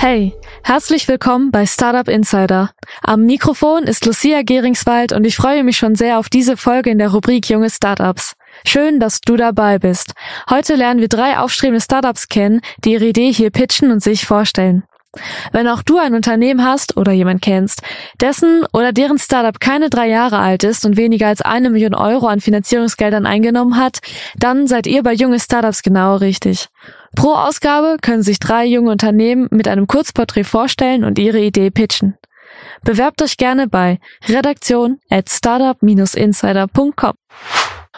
Hey, herzlich willkommen bei Startup Insider. Am Mikrofon ist Lucia Geringswald und ich freue mich schon sehr auf diese Folge in der Rubrik Junge Startups. Schön, dass du dabei bist. Heute lernen wir drei aufstrebende Startups kennen, die ihre Idee hier pitchen und sich vorstellen. Wenn auch du ein Unternehmen hast oder jemand kennst, dessen oder deren Startup keine drei Jahre alt ist und weniger als eine Million Euro an Finanzierungsgeldern eingenommen hat, dann seid ihr bei junge Startups genau richtig. Pro Ausgabe können sich drei junge Unternehmen mit einem Kurzporträt vorstellen und ihre Idee pitchen. Bewerbt euch gerne bei redaktion at startup-insider.com.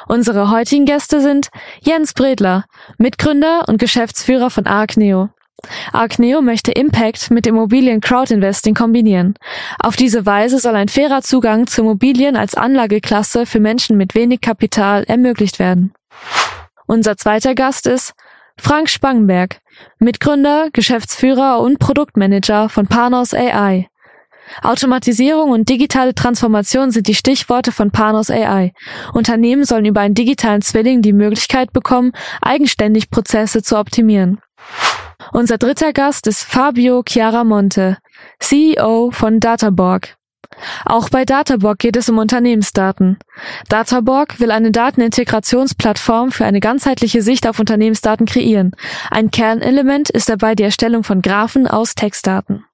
Unsere heutigen Gäste sind Jens Bredler, Mitgründer und Geschäftsführer von Arcneo. Arcneo möchte Impact mit Immobilien Crowdinvesting kombinieren. Auf diese Weise soll ein fairer Zugang zu Immobilien als Anlageklasse für Menschen mit wenig Kapital ermöglicht werden. Unser zweiter Gast ist Frank Spangenberg, Mitgründer, Geschäftsführer und Produktmanager von Panos AI. Automatisierung und digitale Transformation sind die Stichworte von Panos AI. Unternehmen sollen über einen digitalen Zwilling die Möglichkeit bekommen, eigenständig Prozesse zu optimieren. Unser dritter Gast ist Fabio Chiaramonte, CEO von Databorg. Auch bei Databorg geht es um Unternehmensdaten. Databorg will eine Datenintegrationsplattform für eine ganzheitliche Sicht auf Unternehmensdaten kreieren. Ein Kernelement ist dabei die Erstellung von Graphen aus Textdaten.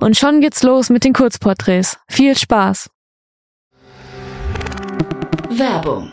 Und schon geht's los mit den Kurzporträts. Viel Spaß! Werbung.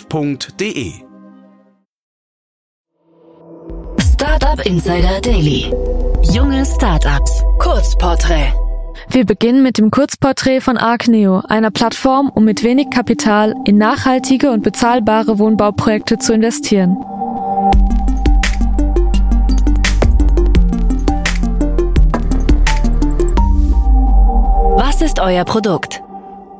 www.startup.de. Startup Insider Daily. Junge Startups. Kurzporträt. Wir beginnen mit dem Kurzporträt von Arcneo, einer Plattform, um mit wenig Kapital in nachhaltige und bezahlbare Wohnbauprojekte zu investieren. Was ist euer Produkt?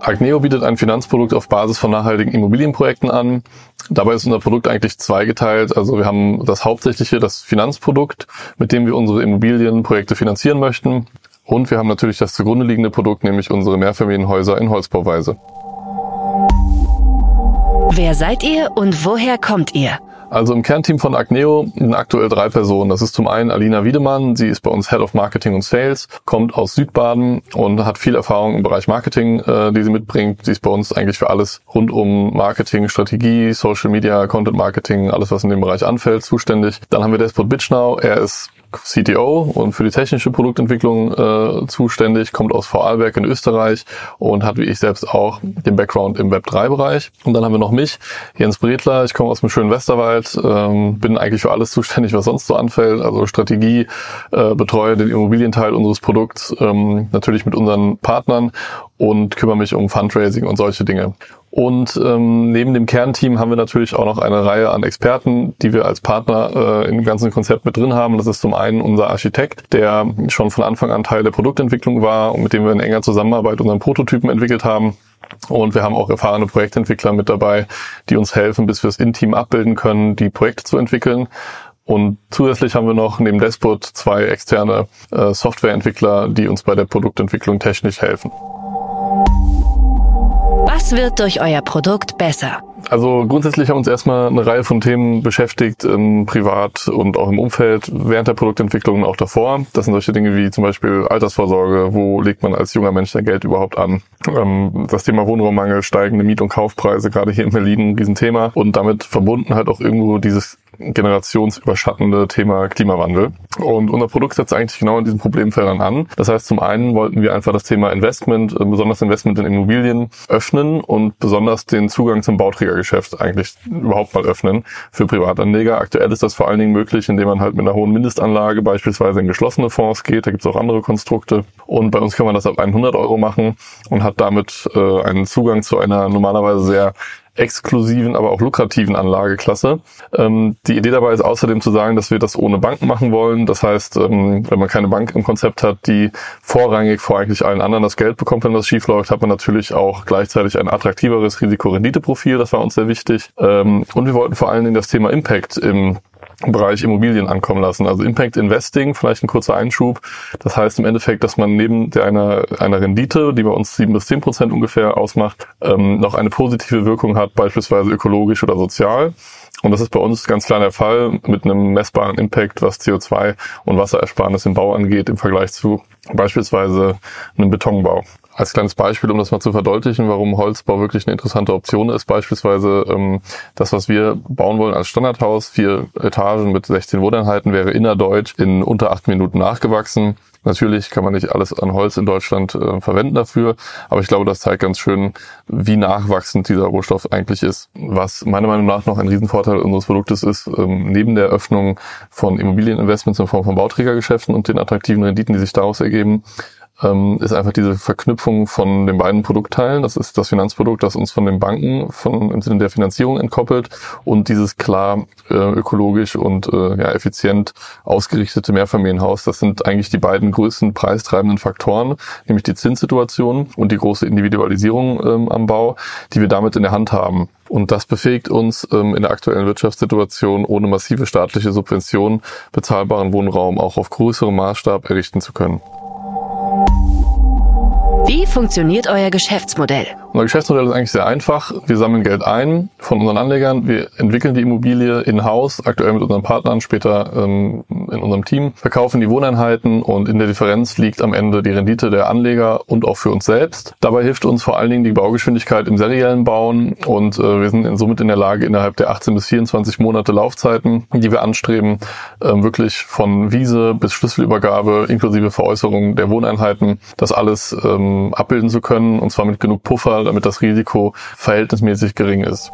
Agneo bietet ein Finanzprodukt auf Basis von nachhaltigen Immobilienprojekten an. Dabei ist unser Produkt eigentlich zweigeteilt. Also wir haben das hauptsächliche, das Finanzprodukt, mit dem wir unsere Immobilienprojekte finanzieren möchten. Und wir haben natürlich das zugrunde liegende Produkt, nämlich unsere Mehrfamilienhäuser in Holzbauweise. Wer seid ihr und woher kommt ihr? Also im Kernteam von Agneo sind aktuell drei Personen. Das ist zum einen Alina Wiedemann, sie ist bei uns Head of Marketing und Sales, kommt aus Südbaden und hat viel Erfahrung im Bereich Marketing, äh, die sie mitbringt. Sie ist bei uns eigentlich für alles rund um Marketing, Strategie, Social Media, Content Marketing, alles was in dem Bereich anfällt, zuständig. Dann haben wir Despot Bitschnau, er ist CTO und für die technische Produktentwicklung äh, zuständig, kommt aus Vorarlberg in Österreich und hat wie ich selbst auch den Background im Web3-Bereich. Und dann haben wir noch mich, Jens Bredler, ich komme aus dem schönen Westerwald, ähm, bin eigentlich für alles zuständig, was sonst so anfällt, also Strategie, äh, betreue den Immobilienteil unseres Produkts, ähm, natürlich mit unseren Partnern und kümmere mich um Fundraising und solche Dinge. Und ähm, neben dem Kernteam haben wir natürlich auch noch eine Reihe an Experten, die wir als Partner äh, im ganzen Konzept mit drin haben. Das ist zum einen unser Architekt, der schon von Anfang an Teil der Produktentwicklung war und mit dem wir in enger Zusammenarbeit unseren Prototypen entwickelt haben. Und wir haben auch erfahrene Projektentwickler mit dabei, die uns helfen, bis wir es in Team abbilden können, die Projekte zu entwickeln. Und zusätzlich haben wir noch neben Despot zwei externe äh, Softwareentwickler, die uns bei der Produktentwicklung technisch helfen. Was wird durch euer Produkt besser? Also grundsätzlich haben uns erstmal eine Reihe von Themen beschäftigt, ähm, privat und auch im Umfeld, während der Produktentwicklung und auch davor. Das sind solche Dinge wie zum Beispiel Altersvorsorge, wo legt man als junger Mensch sein Geld überhaupt an? Ähm, das Thema Wohnraummangel, steigende Miet- und Kaufpreise, gerade hier in Berlin ein Riesenthema. Und damit verbunden halt auch irgendwo dieses generationsüberschattende Thema Klimawandel. Und unser Produkt setzt eigentlich genau in diesen Problemfeldern an. Das heißt, zum einen wollten wir einfach das Thema Investment, äh, besonders Investment in Immobilien, öffnen und besonders den Zugang zum Bauträgergeschäft eigentlich überhaupt mal öffnen für Privatanleger. Aktuell ist das vor allen Dingen möglich, indem man halt mit einer hohen Mindestanlage beispielsweise in geschlossene Fonds geht. Da gibt es auch andere Konstrukte. Und bei uns kann man das ab 100 Euro machen und hat damit äh, einen Zugang zu einer normalerweise sehr exklusiven, aber auch lukrativen Anlageklasse. Ähm, die Idee dabei ist außerdem zu sagen, dass wir das ohne Banken machen wollen. Das heißt, ähm, wenn man keine Bank im Konzept hat, die vorrangig vor eigentlich allen anderen das Geld bekommt, wenn was schief läuft, hat man natürlich auch gleichzeitig ein attraktiveres Risiko-Rendite-Profil. Das war uns sehr wichtig. Ähm, und wir wollten vor allen Dingen das Thema Impact im Bereich Immobilien ankommen lassen. Also Impact Investing, vielleicht ein kurzer Einschub. Das heißt im Endeffekt, dass man neben der einer, einer Rendite, die bei uns sieben bis zehn Prozent ungefähr ausmacht, ähm, noch eine positive Wirkung hat, beispielsweise ökologisch oder sozial. Und das ist bei uns ganz klar der Fall mit einem messbaren Impact, was CO2 und Wasserersparnis im Bau angeht, im Vergleich zu beispielsweise einem Betonbau. Als kleines Beispiel, um das mal zu verdeutlichen, warum Holzbau wirklich eine interessante Option ist, beispielsweise ähm, das, was wir bauen wollen als Standardhaus, vier Etagen mit 16 Wohneinheiten, wäre innerdeutsch in unter acht Minuten nachgewachsen. Natürlich kann man nicht alles an Holz in Deutschland äh, verwenden dafür, aber ich glaube, das zeigt ganz schön, wie nachwachsend dieser Rohstoff eigentlich ist. Was meiner Meinung nach noch ein Riesenvorteil unseres Produktes ist, ähm, neben der Öffnung von Immobilieninvestments in Form von Bauträgergeschäften und den attraktiven Renditen, die sich daraus ergeben, ähm, ist einfach diese Verknüpfung von den beiden Produktteilen. Das ist das Finanzprodukt, das uns von den Banken von, im Sinne der Finanzierung entkoppelt und dieses klar äh, ökologisch und äh, ja, effizient ausgerichtete Mehrfamilienhaus. Das sind eigentlich die beiden größten preistreibenden Faktoren, nämlich die Zinssituation und die große Individualisierung ähm, am Bau, die wir damit in der Hand haben. Und das befähigt uns ähm, in der aktuellen Wirtschaftssituation ohne massive staatliche Subventionen bezahlbaren Wohnraum auch auf größerem Maßstab errichten zu können. Wie funktioniert euer Geschäftsmodell? Unser Geschäftsmodell ist eigentlich sehr einfach. Wir sammeln Geld ein von unseren Anlegern. Wir entwickeln die Immobilie in-house, aktuell mit unseren Partnern, später ähm, in unserem Team, verkaufen die Wohneinheiten und in der Differenz liegt am Ende die Rendite der Anleger und auch für uns selbst. Dabei hilft uns vor allen Dingen die Baugeschwindigkeit im seriellen Bauen und äh, wir sind somit in der Lage, innerhalb der 18 bis 24 Monate Laufzeiten, die wir anstreben, äh, wirklich von Wiese bis Schlüsselübergabe inklusive Veräußerung der Wohneinheiten, das alles ähm, abbilden zu können und zwar mit genug Puffer, damit das Risiko verhältnismäßig gering ist.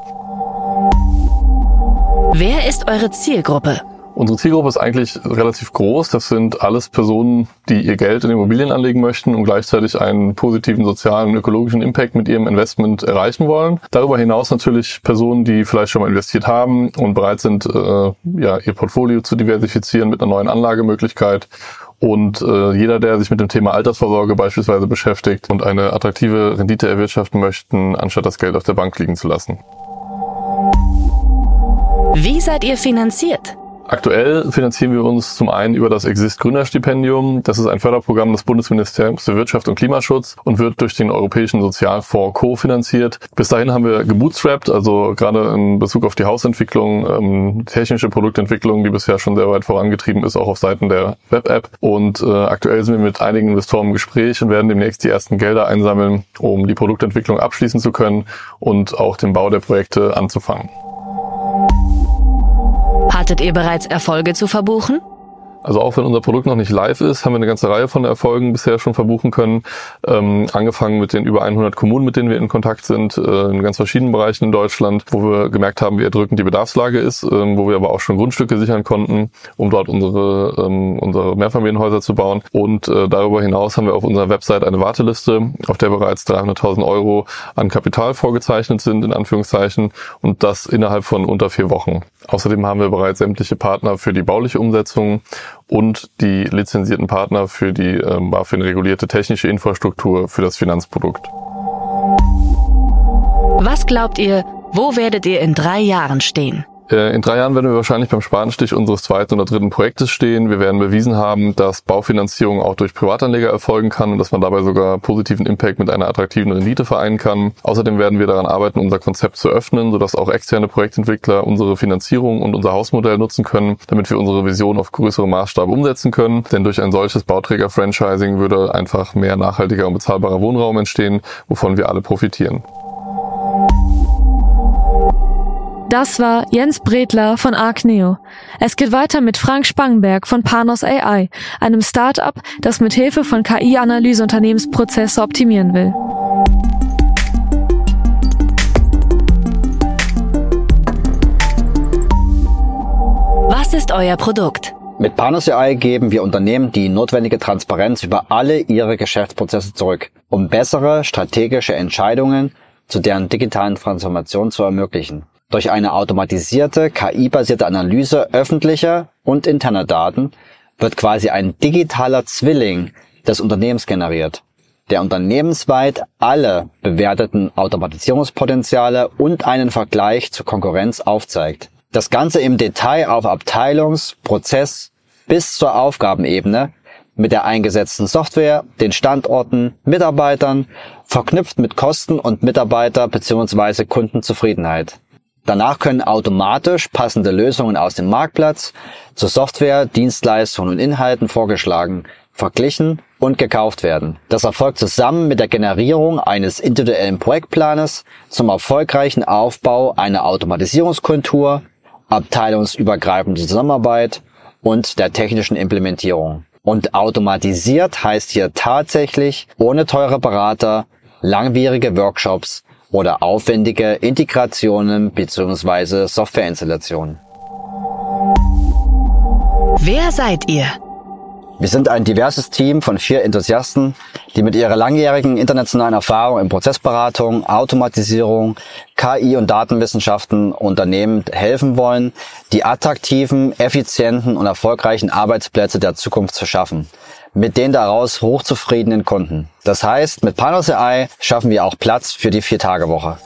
Wer ist eure Zielgruppe? Unsere Zielgruppe ist eigentlich relativ groß. Das sind alles Personen, die ihr Geld in Immobilien anlegen möchten und gleichzeitig einen positiven sozialen und ökologischen Impact mit ihrem Investment erreichen wollen. Darüber hinaus natürlich Personen, die vielleicht schon mal investiert haben und bereit sind, äh, ja, ihr Portfolio zu diversifizieren mit einer neuen Anlagemöglichkeit und äh, jeder, der sich mit dem Thema Altersvorsorge beispielsweise beschäftigt und eine attraktive Rendite erwirtschaften möchten, anstatt das Geld auf der Bank liegen zu lassen. Wie seid ihr finanziert? Aktuell finanzieren wir uns zum einen über das Exist Gründerstipendium. Das ist ein Förderprogramm des Bundesministeriums für Wirtschaft und Klimaschutz und wird durch den Europäischen Sozialfonds co-finanziert. Bis dahin haben wir gebootstrapped, also gerade in Bezug auf die Hausentwicklung, ähm, technische Produktentwicklung, die bisher schon sehr weit vorangetrieben ist, auch auf Seiten der Web-App. Und äh, aktuell sind wir mit einigen Investoren im Gespräch und werden demnächst die ersten Gelder einsammeln, um die Produktentwicklung abschließen zu können und auch den Bau der Projekte anzufangen. Hattet ihr bereits Erfolge zu verbuchen? Also auch wenn unser Produkt noch nicht live ist, haben wir eine ganze Reihe von Erfolgen bisher schon verbuchen können. Ähm, angefangen mit den über 100 Kommunen, mit denen wir in Kontakt sind, äh, in ganz verschiedenen Bereichen in Deutschland, wo wir gemerkt haben, wie erdrückend die Bedarfslage ist, ähm, wo wir aber auch schon Grundstücke sichern konnten, um dort unsere, ähm, unsere Mehrfamilienhäuser zu bauen. Und äh, darüber hinaus haben wir auf unserer Website eine Warteliste, auf der bereits 300.000 Euro an Kapital vorgezeichnet sind, in Anführungszeichen, und das innerhalb von unter vier Wochen. Außerdem haben wir bereits sämtliche Partner für die bauliche Umsetzung und die lizenzierten Partner für die ähm, BaFin regulierte technische Infrastruktur für das Finanzprodukt. Was glaubt ihr, wo werdet ihr in drei Jahren stehen? Äh, in drei Jahren werden wir wahrscheinlich beim Spatenstich unseres zweiten oder dritten Projektes stehen. Wir werden bewiesen haben, dass Baufinanzierung auch durch Privatanleger erfolgen kann und dass man dabei sogar positiven Impact mit einer attraktiven Rendite vereinen kann. Außerdem werden wir daran arbeiten, unser Konzept zu öffnen, sodass auch externe Projektentwickler unsere Finanzierung und unser Hausmodell nutzen können, damit wir unsere Vision auf größere Maßstab umsetzen können. Denn durch ein solches Bauträger-Franchising würde einfach mehr nachhaltiger und bezahlbarer Wohnraum entstehen, wovon wir alle profitieren. Das war Jens Bredler von Arcneo. Es geht weiter mit Frank Spangenberg von Panos AI, einem Start-up, das mit Hilfe von KI-Analyse Unternehmensprozesse optimieren will. Was ist euer Produkt? Mit Panos AI geben wir Unternehmen die notwendige Transparenz über alle ihre Geschäftsprozesse zurück, um bessere strategische Entscheidungen zu deren digitalen Transformation zu ermöglichen. Durch eine automatisierte, KI-basierte Analyse öffentlicher und interner Daten wird quasi ein digitaler Zwilling des Unternehmens generiert, der unternehmensweit alle bewerteten Automatisierungspotenziale und einen Vergleich zur Konkurrenz aufzeigt. Das Ganze im Detail auf Abteilungs-, Prozess- bis zur Aufgabenebene mit der eingesetzten Software, den Standorten, Mitarbeitern, verknüpft mit Kosten und Mitarbeiter bzw. Kundenzufriedenheit. Danach können automatisch passende Lösungen aus dem Marktplatz zur Software, Dienstleistungen und Inhalten vorgeschlagen, verglichen und gekauft werden. Das erfolgt zusammen mit der Generierung eines individuellen Projektplanes zum erfolgreichen Aufbau einer Automatisierungskultur, abteilungsübergreifende Zusammenarbeit und der technischen Implementierung. Und automatisiert heißt hier tatsächlich ohne teure Berater, langwierige Workshops oder aufwendige Integrationen bzw. Softwareinstallationen. Wer seid ihr? Wir sind ein diverses Team von vier Enthusiasten, die mit ihrer langjährigen internationalen Erfahrung in Prozessberatung, Automatisierung, KI und Datenwissenschaften Unternehmen helfen wollen, die attraktiven, effizienten und erfolgreichen Arbeitsplätze der Zukunft zu schaffen mit den daraus hochzufriedenen Kunden. Das heißt, mit Panos AI schaffen wir auch Platz für die Vier-Tage-Woche.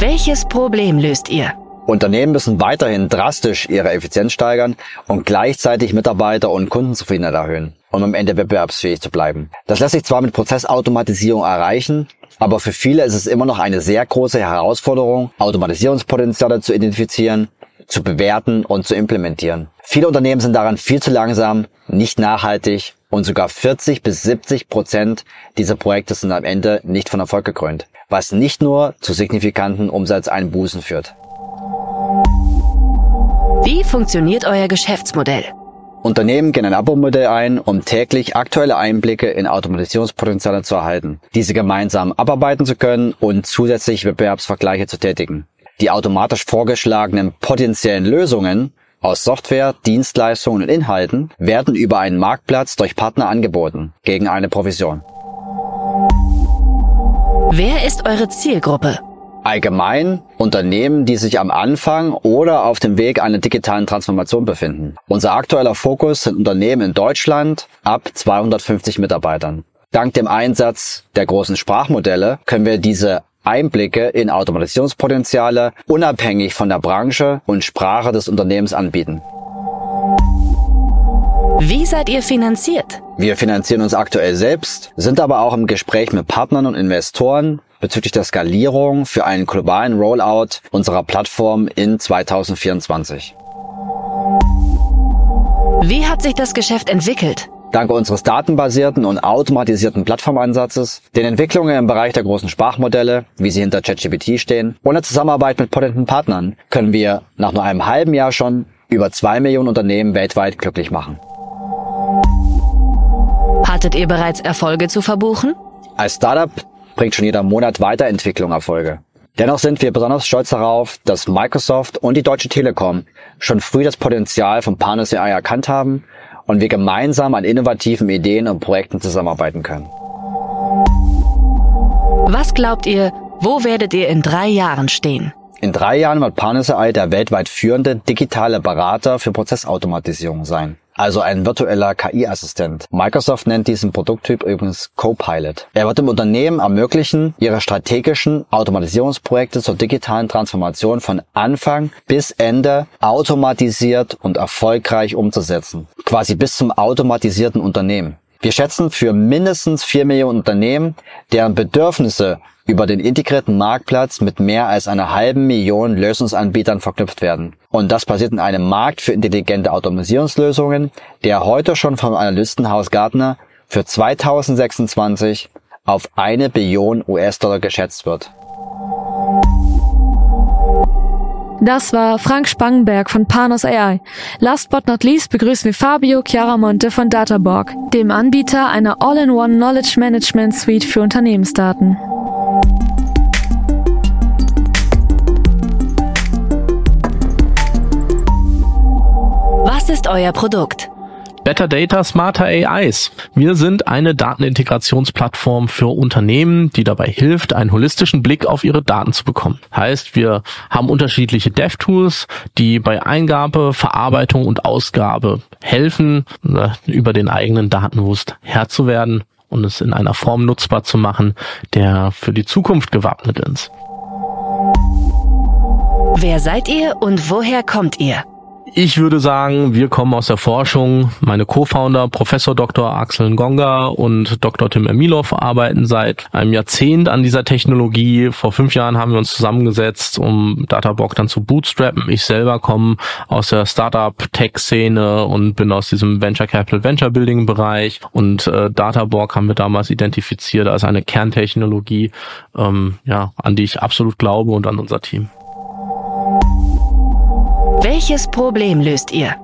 Welches Problem löst ihr? Unternehmen müssen weiterhin drastisch ihre Effizienz steigern und gleichzeitig Mitarbeiter- und Kundenzufriedenheit erhöhen, um am Ende wettbewerbsfähig zu bleiben. Das lässt sich zwar mit Prozessautomatisierung erreichen, aber für viele ist es immer noch eine sehr große Herausforderung, Automatisierungspotenziale zu identifizieren zu bewerten und zu implementieren. Viele Unternehmen sind daran viel zu langsam, nicht nachhaltig und sogar 40 bis 70 Prozent dieser Projekte sind am Ende nicht von Erfolg gekrönt, was nicht nur zu signifikanten Umsatzeinbußen führt. Wie funktioniert euer Geschäftsmodell? Unternehmen gehen ein Abo-Modell ein, um täglich aktuelle Einblicke in Automatisierungspotenziale zu erhalten, diese gemeinsam abarbeiten zu können und zusätzlich Wettbewerbsvergleiche zu tätigen. Die automatisch vorgeschlagenen potenziellen Lösungen aus Software, Dienstleistungen und Inhalten werden über einen Marktplatz durch Partner angeboten, gegen eine Provision. Wer ist eure Zielgruppe? Allgemein Unternehmen, die sich am Anfang oder auf dem Weg einer digitalen Transformation befinden. Unser aktueller Fokus sind Unternehmen in Deutschland ab 250 Mitarbeitern. Dank dem Einsatz der großen Sprachmodelle können wir diese Einblicke in Automatisierungspotenziale unabhängig von der Branche und Sprache des Unternehmens anbieten. Wie seid ihr finanziert? Wir finanzieren uns aktuell selbst, sind aber auch im Gespräch mit Partnern und Investoren bezüglich der Skalierung für einen globalen Rollout unserer Plattform in 2024. Wie hat sich das Geschäft entwickelt? Dank unseres datenbasierten und automatisierten Plattformansatzes, den Entwicklungen im Bereich der großen Sprachmodelle, wie sie hinter ChatGPT stehen, und der Zusammenarbeit mit potenten Partnern können wir nach nur einem halben Jahr schon über zwei Millionen Unternehmen weltweit glücklich machen. Hattet ihr bereits Erfolge zu verbuchen? Als Startup bringt schon jeder Monat Weiterentwicklung Erfolge. Dennoch sind wir besonders stolz darauf, dass Microsoft und die Deutsche Telekom schon früh das Potenzial von Panis AI erkannt haben und wir gemeinsam an innovativen Ideen und Projekten zusammenarbeiten können. Was glaubt ihr, wo werdet ihr in drei Jahren stehen? In drei Jahren wird Panis.ai der weltweit führende digitale Berater für Prozessautomatisierung sein also ein virtueller KI-Assistent. Microsoft nennt diesen Produkttyp übrigens Copilot. Er wird dem Unternehmen ermöglichen, ihre strategischen Automatisierungsprojekte zur digitalen Transformation von Anfang bis Ende automatisiert und erfolgreich umzusetzen. Quasi bis zum automatisierten Unternehmen. Wir schätzen für mindestens vier Millionen Unternehmen, deren Bedürfnisse über den integrierten Marktplatz mit mehr als einer halben Million Lösungsanbietern verknüpft werden. Und das passiert in einem Markt für intelligente Automatisierungslösungen, der heute schon vom Analystenhaus Gartner für 2026 auf eine Billion US-Dollar geschätzt wird. Das war Frank Spangenberg von Panos AI. Last but not least begrüßen wir Fabio Chiaramonte von Databorg, dem Anbieter einer All-in-One Knowledge Management Suite für Unternehmensdaten. Was ist euer Produkt? Better Data Smarter AIs. Wir sind eine Datenintegrationsplattform für Unternehmen, die dabei hilft, einen holistischen Blick auf ihre Daten zu bekommen. Heißt, wir haben unterschiedliche Dev-Tools, die bei Eingabe, Verarbeitung und Ausgabe helfen, ne, über den eigenen Datenwust Herr zu werden und es in einer Form nutzbar zu machen, der für die Zukunft gewappnet ist. Wer seid ihr und woher kommt ihr? Ich würde sagen, wir kommen aus der Forschung. Meine Co-Founder, Professor Dr. Axel Ngonga und Dr. Tim Emilov arbeiten seit einem Jahrzehnt an dieser Technologie. Vor fünf Jahren haben wir uns zusammengesetzt, um Databox dann zu bootstrappen. Ich selber komme aus der Startup-Tech-Szene und bin aus diesem Venture Capital Venture Building Bereich und äh, Databorg haben wir damals identifiziert als eine Kerntechnologie, ähm, ja, an die ich absolut glaube und an unser Team. Welches Problem löst ihr?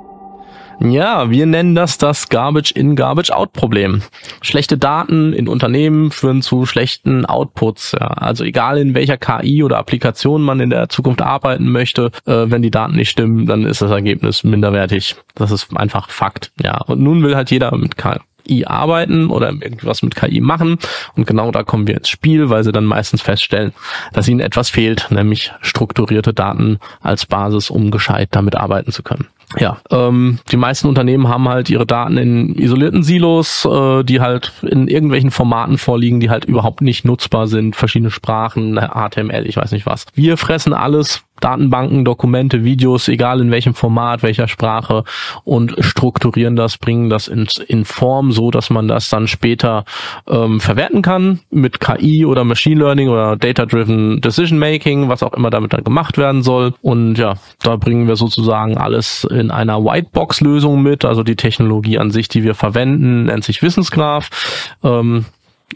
Ja, wir nennen das das Garbage in Garbage Out Problem. Schlechte Daten in Unternehmen führen zu schlechten Outputs. Ja. Also egal in welcher KI oder Applikation man in der Zukunft arbeiten möchte, äh, wenn die Daten nicht stimmen, dann ist das Ergebnis minderwertig. Das ist einfach Fakt. Ja. Und nun will halt jeder mit KI KI arbeiten oder irgendwas mit KI machen. Und genau da kommen wir ins Spiel, weil sie dann meistens feststellen, dass ihnen etwas fehlt, nämlich strukturierte Daten als Basis, um gescheit damit arbeiten zu können. Ja, ähm, die meisten Unternehmen haben halt ihre Daten in isolierten Silos, äh, die halt in irgendwelchen Formaten vorliegen, die halt überhaupt nicht nutzbar sind, verschiedene Sprachen, HTML, ich weiß nicht was. Wir fressen alles, Datenbanken, Dokumente, Videos, egal in welchem Format, welcher Sprache und strukturieren das, bringen das in, in Form, so dass man das dann später ähm, verwerten kann mit KI oder Machine Learning oder Data-Driven Decision Making, was auch immer damit dann gemacht werden soll. Und ja, da bringen wir sozusagen alles in einer Whitebox-Lösung mit, also die Technologie an sich, die wir verwenden, nennt sich Wissensgraph. Ähm,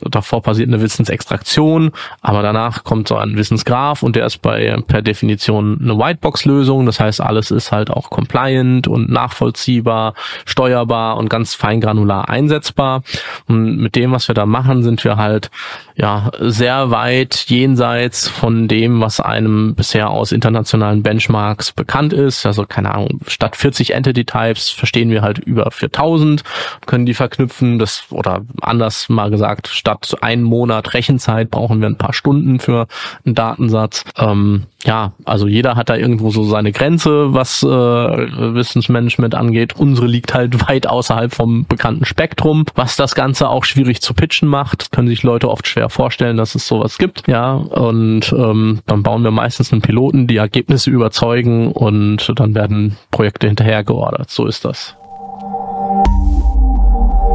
davor passiert eine Wissensextraktion, aber danach kommt so ein Wissensgraph und der ist bei per Definition eine Whitebox-Lösung. Das heißt, alles ist halt auch compliant und nachvollziehbar, steuerbar und ganz feingranular einsetzbar. Und mit dem, was wir da machen, sind wir halt ja sehr weit jenseits von dem, was einem bisher aus internationalen Benchmarks bekannt ist. Also keine Ahnung, statt 40 Entity Types verstehen wir halt über 4000, können die verknüpfen. Das oder anders mal gesagt statt einen Monat Rechenzeit brauchen wir ein paar Stunden für einen Datensatz. Ähm, ja, also jeder hat da irgendwo so seine Grenze, was äh, Wissensmanagement angeht. Unsere liegt halt weit außerhalb vom bekannten Spektrum, was das Ganze auch schwierig zu pitchen macht. können sich Leute oft schwer vorstellen, dass es sowas gibt. Ja, und ähm, dann bauen wir meistens einen Piloten, die Ergebnisse überzeugen und dann werden Projekte hinterher geordert. So ist das.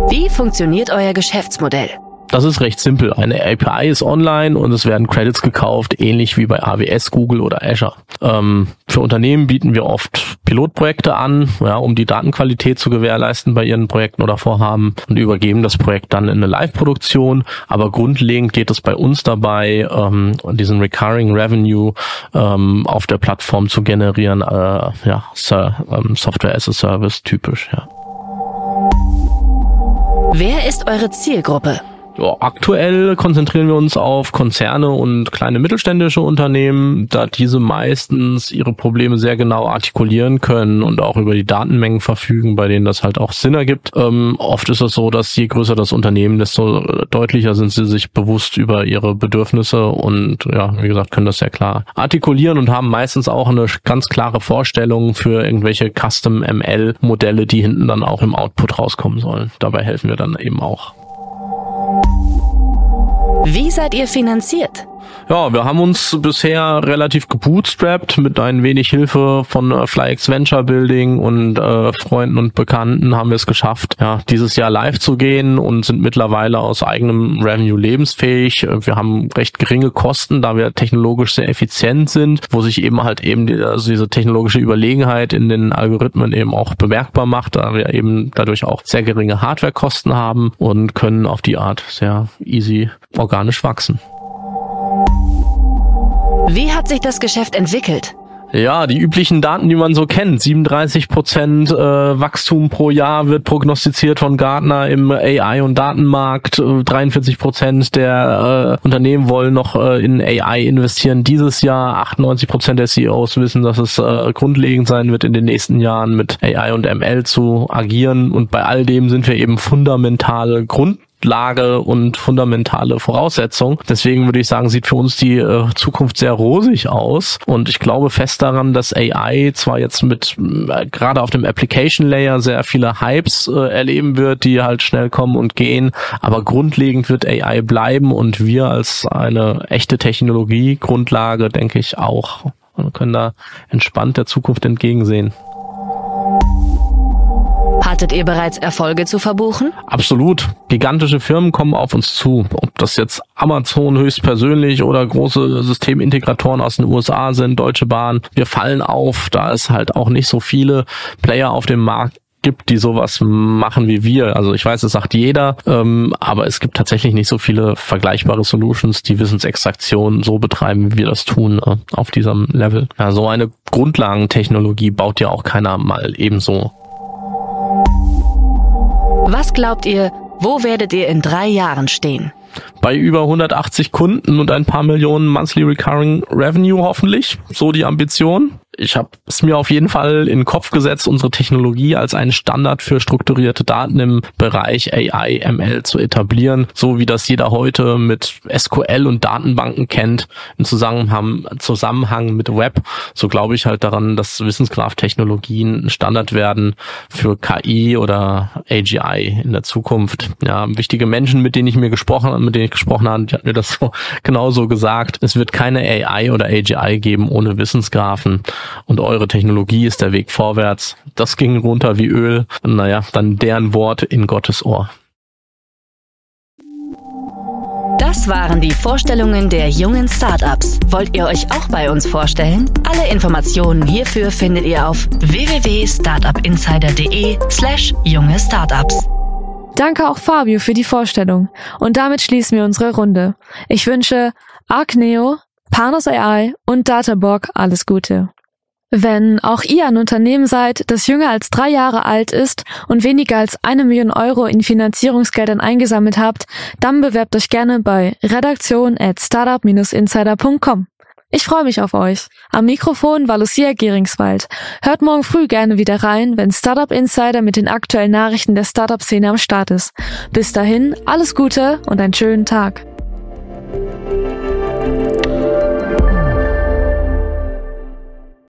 Wie funktioniert euer Geschäftsmodell? Das ist recht simpel. Eine API ist online und es werden Credits gekauft, ähnlich wie bei AWS, Google oder Azure. Ähm, für Unternehmen bieten wir oft Pilotprojekte an, ja, um die Datenqualität zu gewährleisten bei ihren Projekten oder Vorhaben und übergeben das Projekt dann in eine Live-Produktion. Aber grundlegend geht es bei uns dabei, ähm, diesen Recurring Revenue ähm, auf der Plattform zu generieren, äh, ja, ähm, Software as a Service typisch, ja. Wer ist eure Zielgruppe? Ja, aktuell konzentrieren wir uns auf Konzerne und kleine mittelständische Unternehmen, da diese meistens ihre Probleme sehr genau artikulieren können und auch über die Datenmengen verfügen, bei denen das halt auch Sinn ergibt. Ähm, oft ist es so, dass je größer das Unternehmen, desto deutlicher sind sie sich bewusst über ihre Bedürfnisse und ja, wie gesagt, können das sehr klar artikulieren und haben meistens auch eine ganz klare Vorstellung für irgendwelche Custom ML Modelle, die hinten dann auch im Output rauskommen sollen. Dabei helfen wir dann eben auch. Wie seid ihr finanziert? Ja, wir haben uns bisher relativ gebootstrapped mit ein wenig Hilfe von äh, FlyX Venture Building und äh, Freunden und Bekannten haben wir es geschafft, ja, dieses Jahr live zu gehen und sind mittlerweile aus eigenem Revenue lebensfähig. Wir haben recht geringe Kosten, da wir technologisch sehr effizient sind, wo sich eben halt eben die, also diese technologische Überlegenheit in den Algorithmen eben auch bemerkbar macht, da wir eben dadurch auch sehr geringe Hardwarekosten haben und können auf die Art sehr easy organisch wachsen. Wie hat sich das Geschäft entwickelt? Ja, die üblichen Daten, die man so kennt. 37 Prozent äh, Wachstum pro Jahr wird prognostiziert von Gartner im AI- und Datenmarkt. 43 Prozent der äh, Unternehmen wollen noch äh, in AI investieren dieses Jahr. 98 Prozent der CEOs wissen, dass es äh, grundlegend sein wird, in den nächsten Jahren mit AI und ML zu agieren. Und bei all dem sind wir eben fundamentale Grund Grundlage und fundamentale Voraussetzung. Deswegen würde ich sagen, sieht für uns die äh, Zukunft sehr rosig aus. Und ich glaube fest daran, dass AI zwar jetzt mit äh, gerade auf dem Application Layer sehr viele Hypes äh, erleben wird, die halt schnell kommen und gehen, aber grundlegend wird AI bleiben und wir als eine echte Technologiegrundlage, denke ich, auch und können da entspannt der Zukunft entgegensehen. Hattet ihr bereits Erfolge zu verbuchen? Absolut. Gigantische Firmen kommen auf uns zu. Ob das jetzt Amazon höchstpersönlich oder große Systemintegratoren aus den USA sind, Deutsche Bahn. Wir fallen auf, da es halt auch nicht so viele Player auf dem Markt gibt, die sowas machen wie wir. Also ich weiß, es sagt jeder, ähm, aber es gibt tatsächlich nicht so viele vergleichbare Solutions, die Wissensextraktion so betreiben, wie wir das tun äh, auf diesem Level. Ja, so eine Grundlagentechnologie baut ja auch keiner mal ebenso. Was glaubt ihr, wo werdet ihr in drei Jahren stehen? Bei über 180 Kunden und ein paar Millionen Monthly Recurring Revenue hoffentlich. So die Ambition ich habe es mir auf jeden Fall in den Kopf gesetzt, unsere Technologie als einen Standard für strukturierte Daten im Bereich AI, ML zu etablieren, so wie das jeder heute mit SQL und Datenbanken kennt, im Zusammenhang, mit Web. So glaube ich halt daran, dass Wissensgraph-Technologien ein Standard werden für KI oder AGI in der Zukunft. Ja, wichtige Menschen, mit denen ich mir gesprochen, mit denen ich gesprochen habe, die hat mir das so genauso gesagt. Es wird keine AI oder AGI geben ohne Wissensgraphen und eure Technologie ist der Weg vorwärts. Das ging runter wie Öl. Naja, dann deren Wort in Gottes Ohr. Das waren die Vorstellungen der jungen Startups. Wollt ihr euch auch bei uns vorstellen? Alle Informationen hierfür findet ihr auf www.startupinsider.de slash junge Startups. Danke auch Fabio für die Vorstellung. Und damit schließen wir unsere Runde. Ich wünsche Arcneo, Panos AI und Databorg alles Gute. Wenn auch ihr ein Unternehmen seid, das jünger als drei Jahre alt ist und weniger als eine Million Euro in Finanzierungsgeldern eingesammelt habt, dann bewerbt euch gerne bei redaktion at startup-insider.com. Ich freue mich auf euch. Am Mikrofon war Lucia Geringswald. Hört morgen früh gerne wieder rein, wenn Startup Insider mit den aktuellen Nachrichten der Startup-Szene am Start ist. Bis dahin, alles Gute und einen schönen Tag.